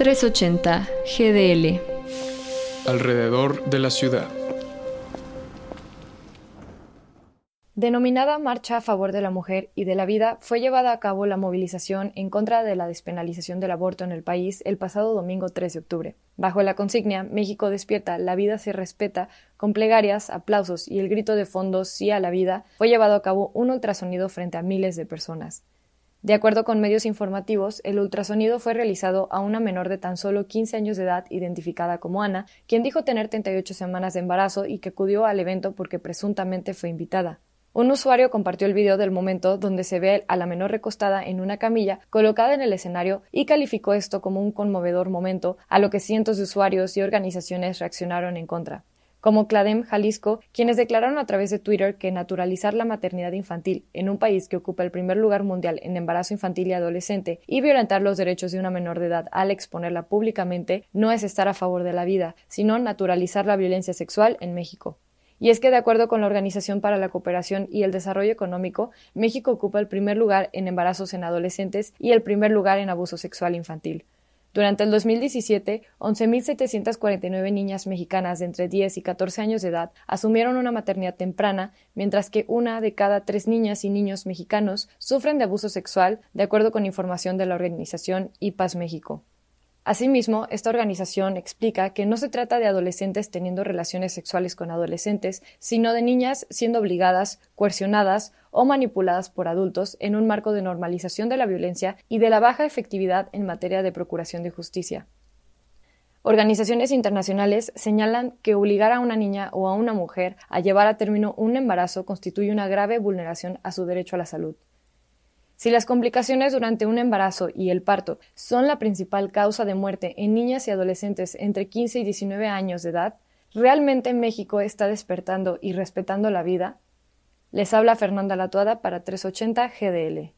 380 GDL. Alrededor de la ciudad. Denominada Marcha a favor de la mujer y de la vida, fue llevada a cabo la movilización en contra de la despenalización del aborto en el país el pasado domingo 3 de octubre. Bajo la consigna México despierta, la vida se respeta, con plegarias, aplausos y el grito de fondo sí a la vida, fue llevado a cabo un ultrasonido frente a miles de personas. De acuerdo con medios informativos, el ultrasonido fue realizado a una menor de tan solo 15 años de edad identificada como Ana, quien dijo tener 38 semanas de embarazo y que acudió al evento porque presuntamente fue invitada. Un usuario compartió el video del momento donde se ve a la menor recostada en una camilla colocada en el escenario y calificó esto como un conmovedor momento, a lo que cientos de usuarios y organizaciones reaccionaron en contra como Cladem Jalisco, quienes declararon a través de Twitter que naturalizar la maternidad infantil en un país que ocupa el primer lugar mundial en embarazo infantil y adolescente y violentar los derechos de una menor de edad al exponerla públicamente no es estar a favor de la vida, sino naturalizar la violencia sexual en México. Y es que, de acuerdo con la Organización para la Cooperación y el Desarrollo Económico, México ocupa el primer lugar en embarazos en adolescentes y el primer lugar en abuso sexual infantil. Durante el 2017, 11.749 niñas mexicanas de entre 10 y 14 años de edad asumieron una maternidad temprana, mientras que una de cada tres niñas y niños mexicanos sufren de abuso sexual, de acuerdo con información de la organización IPAS México. Asimismo, esta organización explica que no se trata de adolescentes teniendo relaciones sexuales con adolescentes, sino de niñas siendo obligadas, coercionadas o manipuladas por adultos en un marco de normalización de la violencia y de la baja efectividad en materia de procuración de justicia. Organizaciones internacionales señalan que obligar a una niña o a una mujer a llevar a término un embarazo constituye una grave vulneración a su derecho a la salud. Si las complicaciones durante un embarazo y el parto son la principal causa de muerte en niñas y adolescentes entre 15 y 19 años de edad, ¿realmente México está despertando y respetando la vida? Les habla Fernanda Latuada para 380 GDL.